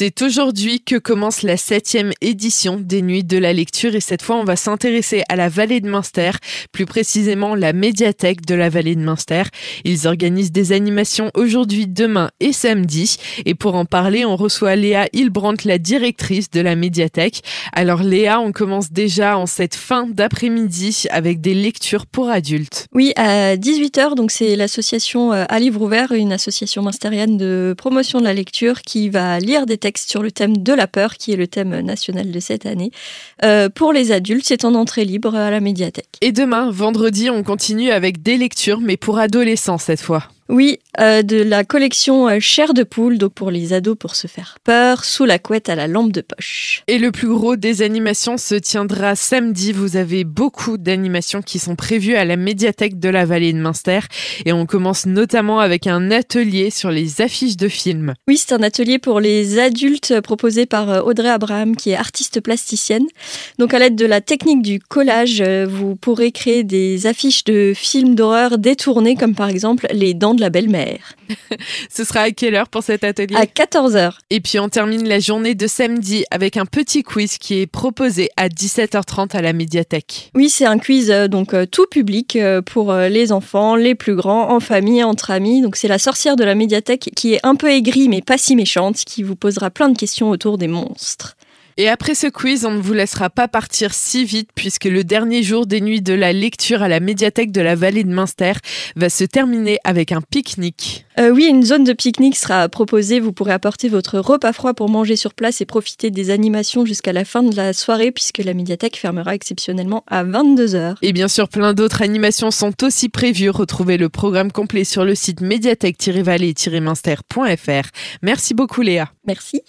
C'est aujourd'hui que commence la septième édition des Nuits de la Lecture et cette fois on va s'intéresser à la vallée de Münster, plus précisément la médiathèque de la vallée de Münster. Ils organisent des animations aujourd'hui, demain et samedi et pour en parler on reçoit Léa Hilbrandt, la directrice de la médiathèque. Alors Léa, on commence déjà en cette fin d'après-midi avec des lectures pour adultes. Oui, à 18h, donc c'est l'association euh, à livre ouvert, une association münstérienne de promotion de la lecture qui va lire des textes sur le thème de la peur, qui est le thème national de cette année. Euh, pour les adultes, c'est en entrée libre à la médiathèque. Et demain, vendredi, on continue avec des lectures, mais pour adolescents cette fois. Oui, euh, de la collection euh, Chair de poule, donc pour les ados pour se faire peur, sous la couette à la lampe de poche. Et le plus gros des animations se tiendra samedi. Vous avez beaucoup d'animations qui sont prévues à la médiathèque de la vallée de Münster. Et on commence notamment avec un atelier sur les affiches de films. Oui, c'est un atelier pour les adultes proposé par euh, Audrey Abraham, qui est artiste plasticienne. Donc à l'aide de la technique du collage, vous pourrez créer des affiches de films d'horreur détournées, comme par exemple Les Dents la belle-mère. Ce sera à quelle heure pour cet atelier? À 14h. Et puis on termine la journée de samedi avec un petit quiz qui est proposé à 17h30 à la médiathèque. Oui, c'est un quiz euh, donc euh, tout public euh, pour les enfants, les plus grands, en famille, entre amis. Donc c'est la sorcière de la médiathèque qui est un peu aigrie mais pas si méchante qui vous posera plein de questions autour des monstres. Et après ce quiz, on ne vous laissera pas partir si vite puisque le dernier jour des nuits de la lecture à la médiathèque de la vallée de Münster va se terminer avec un pique-nique. Euh, oui, une zone de pique-nique sera proposée. Vous pourrez apporter votre repas froid pour manger sur place et profiter des animations jusqu'à la fin de la soirée puisque la médiathèque fermera exceptionnellement à 22h. Et bien sûr, plein d'autres animations sont aussi prévues. Retrouvez le programme complet sur le site médiathèque-vallée-münster.fr. Merci beaucoup Léa. Merci.